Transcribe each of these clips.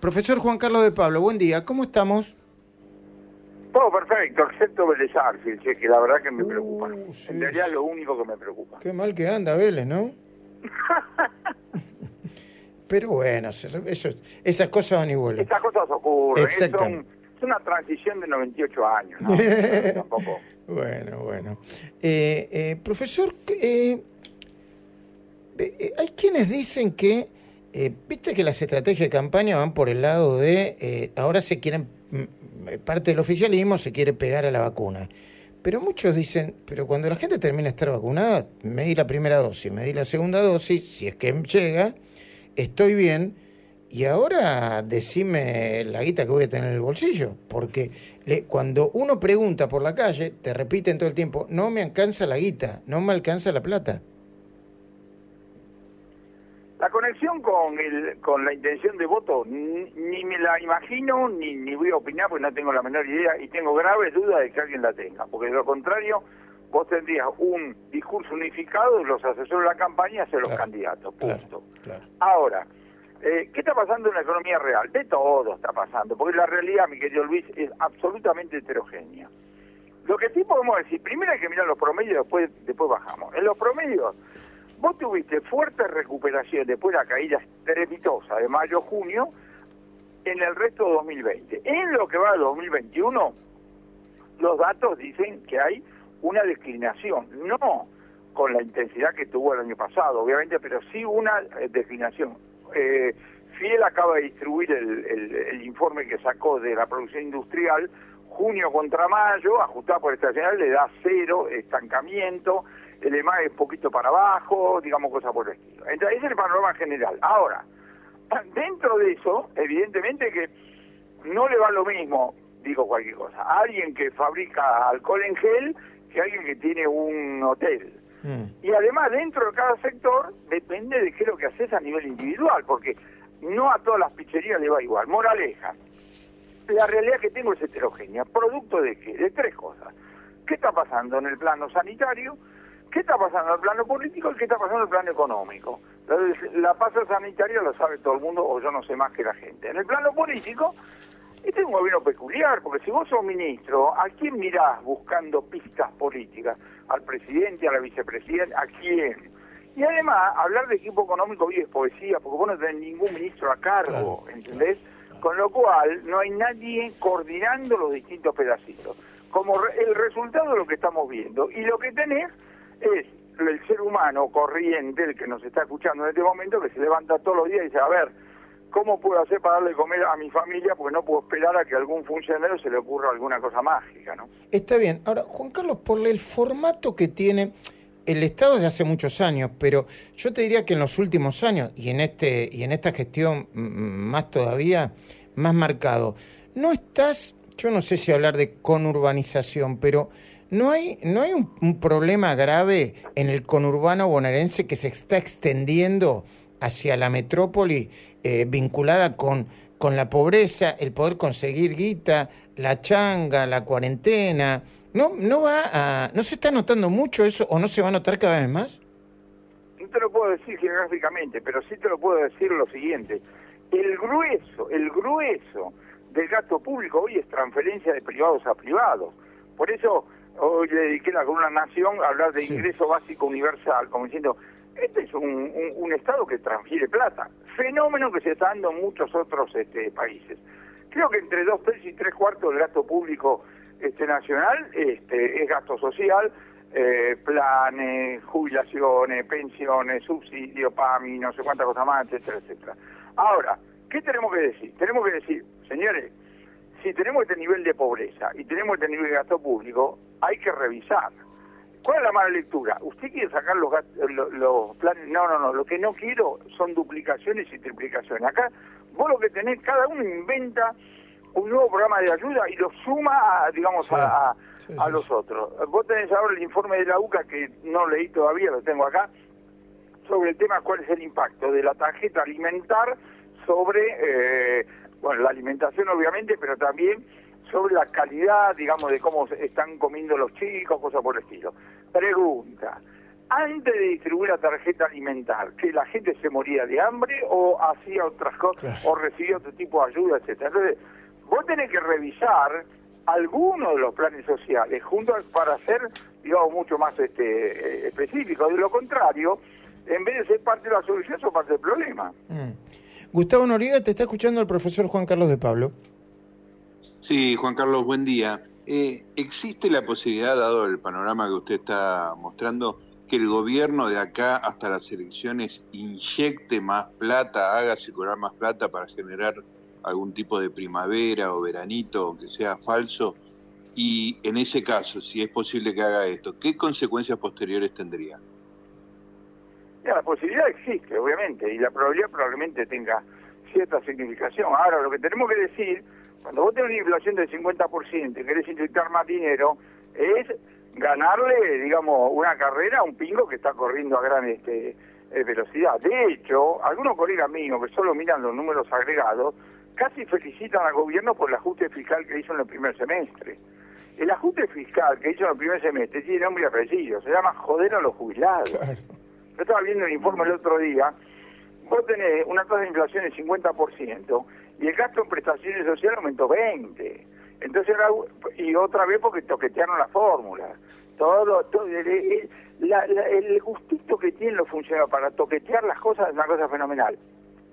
Profesor Juan Carlos de Pablo, buen día, ¿cómo estamos? Todo perfecto, excepto Vélez Arfield, que la verdad que me preocupa. Uh, sí, en realidad lo único que me preocupa. Qué mal que anda Vélez, ¿no? Pero bueno, eso, esas cosas van y vuelven. Estas cosas ocurren, son- es una transición de 98 años, ¿no? Tampoco. Bueno, bueno. Eh, eh, profesor, eh, eh, hay quienes dicen que, eh, viste que las estrategias de campaña van por el lado de, eh, ahora se quieren, mm, eh, parte del oficialismo se quiere pegar a la vacuna. Pero muchos dicen, pero cuando la gente termina de estar vacunada, me di la primera dosis, me di la segunda dosis, si es que llega, estoy bien, y ahora decime la guita que voy a tener en el bolsillo, porque le- cuando uno pregunta por la calle, te repiten todo el tiempo, no me alcanza la guita, no me alcanza la plata. La conexión con el, con la intención de voto ni, ni me la imagino ni, ni voy a opinar porque no tengo la menor idea y tengo graves dudas de que alguien la tenga, porque de lo contrario vos tendrías un discurso unificado de los asesores de la campaña hacia los Claro, candidatos, Claro, punto. claro. Ahora, eh, ¿qué está pasando en la economía real? De todo está pasando, porque la realidad, mi querido Luis, es absolutamente heterogénea. Lo que sí podemos decir, primero hay que mirar los promedios, después, después bajamos. En los promedios, vos tuviste fuerte recuperación después de la caída estrepitosa de mayo-junio en el resto de 2020. En lo que va de 2021, los datos dicen que hay una declinación, no con la intensidad que tuvo el año pasado, obviamente, pero sí una eh, declinación. Eh, Fiel acaba de distribuir el- el informe que sacó de la producción industrial, junio contra mayo, ajustado por estacional, le da cero, estancamiento, el EMA es poquito para abajo, digamos cosas por el estilo. Entonces, ese es el panorama general. Ahora, dentro de eso, evidentemente que no le va lo mismo, digo cualquier cosa, a alguien que fabrica alcohol en gel que a alguien que tiene un hotel. Mm. Y además, dentro de cada sector, depende de qué es lo que haces a nivel individual, porque no a todas las pizzerías le va igual. Moraleja, la realidad que tengo es heterogénea. ¿Producto de qué? De tres cosas. ¿Qué está pasando en el plano sanitario? ¿Qué está pasando en el plano político y qué está pasando en el plano económico? La, la pasa sanitaria lo sabe todo el mundo o yo no sé más que la gente. En el plano político, este es un gobierno peculiar, porque si vos sos ministro, ¿a quién mirás buscando pistas políticas? ¿Al presidente, a la vicepresidenta? ¿A quién? Y además, hablar de equipo económico hoy es poesía, porque vos no tenés ningún ministro a cargo, ¿entendés? Con lo cual, no hay nadie coordinando los distintos pedacitos. Como re- el resultado de lo que estamos viendo. Y lo que tenés es el ser humano corriente, el que nos está escuchando en este momento, que se levanta todos los días y dice, a ver, ¿cómo puedo hacer para darle comer a mi familia? Porque no puedo esperar a que a algún funcionario se le ocurra alguna cosa mágica, ¿no? Está bien. Ahora, Juan Carlos, por el formato que tiene el Estado desde hace muchos años, pero yo te diría que en los últimos años y en este y en esta gestión más todavía más marcado, no estás, yo no sé si hablar de conurbanización, pero no hay no hay un, problema grave en el conurbano bonaerense que se está extendiendo hacia la metrópoli eh, vinculada con con la pobreza, el poder conseguir guita, la changa, la cuarentena, no no va a, no se está notando mucho eso o no se va a notar cada vez más. No te lo puedo decir geográficamente, pero sí te lo puedo decir lo siguiente. El grueso, el grueso del gasto público hoy es transferencia de privados a privados. Por eso hoy le dediqué la columna Nación a hablar de Sí. ingreso básico universal, como diciendo, este es un, un- un Estado que transfiere plata. Fenómeno que se está dando en muchos otros este, países. Creo que entre dos tercios y tres cuartos del gasto público este, nacional este, es gasto social, eh, planes, jubilaciones, pensiones, subsidios, PAMI, no sé cuántas cosas más, etcétera, etcétera. Ahora, ¿qué tenemos que decir? Tenemos que decir, señores, si tenemos este nivel de pobreza y tenemos este nivel de gasto público, hay que revisar. ¿Cuál es la mala lectura? ¿Usted quiere sacar los, gat- lo- los planes? No, no, no. Lo que no quiero son duplicaciones y triplicaciones. Acá vos lo que tenés, cada uno inventa un nuevo programa de ayuda y lo suma, a, digamos, Sí. a, a- Sí, a sí, los otros. Vos tenés ahora el informe de la UCA que no leí todavía, lo tengo acá, sobre el tema cuál es el impacto de la tarjeta alimentar sobre, eh, bueno, la alimentación obviamente, pero también sobre la calidad, digamos, de cómo están comiendo los chicos, cosas por el estilo. Pregunta, antes de distribuir la tarjeta alimentar, que la gente se moría de hambre o hacía otras cosas, o recibía otro tipo de ayuda, etcétera. Entonces, vos tenés que revisar algunos de los planes sociales juntos para ser, digamos, mucho más este, eh, específicos. De lo contrario, en vez de ser parte de la solución, son parte del problema. Mm. Gustavo Noriega, te está escuchando el profesor Juan Carlos de Pablo. Sí, Juan Carlos, buen día. Eh, ¿Existe la posibilidad, dado el panorama que usted está mostrando, que el gobierno de acá hasta las elecciones inyecte más plata, haga circular más plata para generar algún tipo de primavera o veranito, que sea falso? Y en ese caso, si es posible que haga esto, ¿qué consecuencias posteriores tendría? la posibilidad existe, obviamente, y la probabilidad probablemente tenga cierta significación. Ahora, lo que tenemos que decir, cuando vos tenés una inflación del 50% y querés inyectar más dinero, es ganarle, digamos, una carrera a un pingo que está corriendo a gran este, eh, velocidad. De hecho, algunos colegas míos que solo miran los números agregados, casi felicitan al gobierno por el ajuste fiscal que hizo en el primer semestre. El ajuste fiscal que hizo en el primer semestre tiene nombre y apellido, se llama joder a los jubilados. Yo estaba viendo el informe el otro día, vos tenés una tasa de inflación del 50% y el gasto en prestaciones sociales aumentó 20%. Entonces, y otra vez porque toquetearon la fórmula. Todo, todo el, el gustito que tienen los funcionarios para toquetear las cosas es una cosa fenomenal.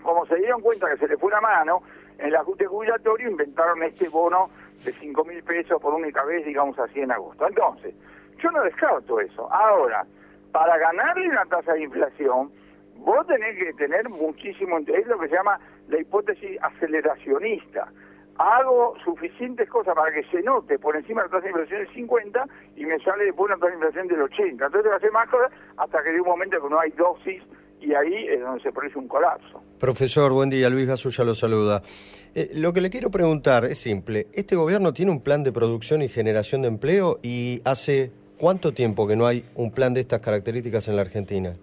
Como se dieron cuenta que se le fue la mano, en el ajuste jubilatorio inventaron este bono de 5 mil pesos por única vez, digamos así, en agosto. Entonces, yo no descarto eso. Ahora, para ganarle una tasa de inflación, vos tenés que tener muchísimo, es lo que se llama la hipótesis aceleracionista hago suficientes cosas para que se note por encima de la tasa de inflación del 50 y me sale después una tasa de inflación del 80. Entonces va a hacer más cosas hasta que de un momento que no hay dosis y ahí es donde se produce un colapso. Profesor, buen día. Luis Gasulla lo saluda. Eh, lo que le quiero preguntar es simple. ¿Este gobierno tiene un plan de producción y generación de empleo y hace cuánto tiempo que no hay un plan de estas características en la Argentina?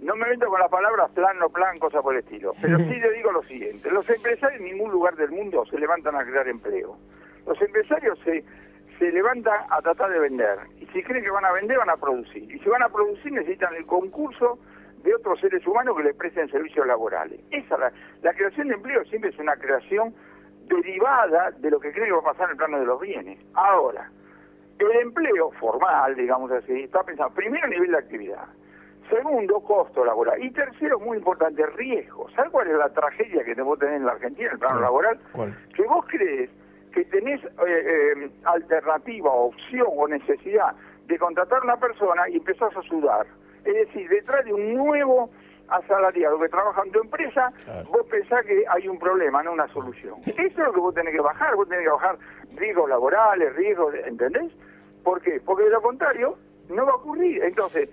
No me meto con las palabras plan, no plan, cosa por el estilo. Pero sí le digo lo siguiente. Los empresarios en ningún lugar del mundo se levantan a crear empleo. Los empresarios se, se levantan a tratar de vender. Y si creen que van a vender, van a producir. Y si van a producir, necesitan el concurso de otros seres humanos que les presten servicios laborales. Esa la, la creación de empleo siempre es una creación derivada de lo que creen que va a pasar en el plano de los bienes. Ahora, el empleo formal, digamos así, está pensado primero a nivel de actividad. Segundo, costo laboral. Y tercero, muy importante, riesgo. ¿Sabes cuál es la tragedia que vos tenés en la Argentina, en el plano laboral? Que vos crees que tenés eh, eh, alternativa, opción o necesidad de contratar a una persona y empezás a sudar. Es decir, detrás de un nuevo asalariado que trabaja en tu empresa, vos pensás que hay un problema, no una solución. Eso es lo que vos tenés que bajar, vos tenés que bajar riesgos laborales, riesgos, ¿entendés? ¿Por qué? Porque de lo contrario no va a ocurrir. Entonces,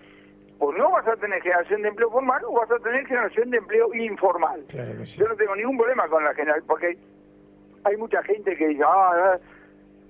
o no vas a tener generación de empleo formal o vas a tener generación de empleo informal. Yo no tengo ningún problema con la generación, porque hay mucha gente que dice, ah,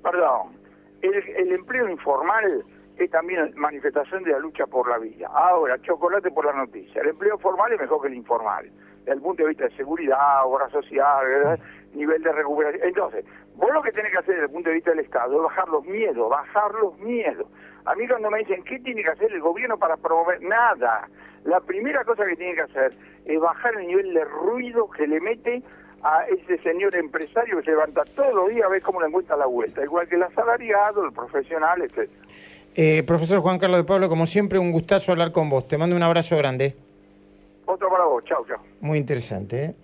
perdón, el, empleo informal es también manifestación de la lucha por la vida. Ahora, chocolate por la noticia. El empleo formal es mejor que el informal, desde el punto de vista de seguridad, obra social, nivel de recuperación. Entonces, vos lo que tenés que hacer desde el punto de vista del Estado es bajar los miedos, bajar los miedos. A mí cuando me dicen, ¿qué tiene que hacer el gobierno para promover? Nada. La primera cosa que tiene que hacer es bajar el nivel de ruido que le mete a ese señor empresario que se levanta todos los días a ver cómo le encuentra la vuelta, igual que el asalariado, el profesional, etc. Eh, profesor Juan Carlos de Pablo, como siempre, un gustazo hablar con vos. Te mando un abrazo grande. Otro para vos, chao, chao. Muy interesante, ¿eh?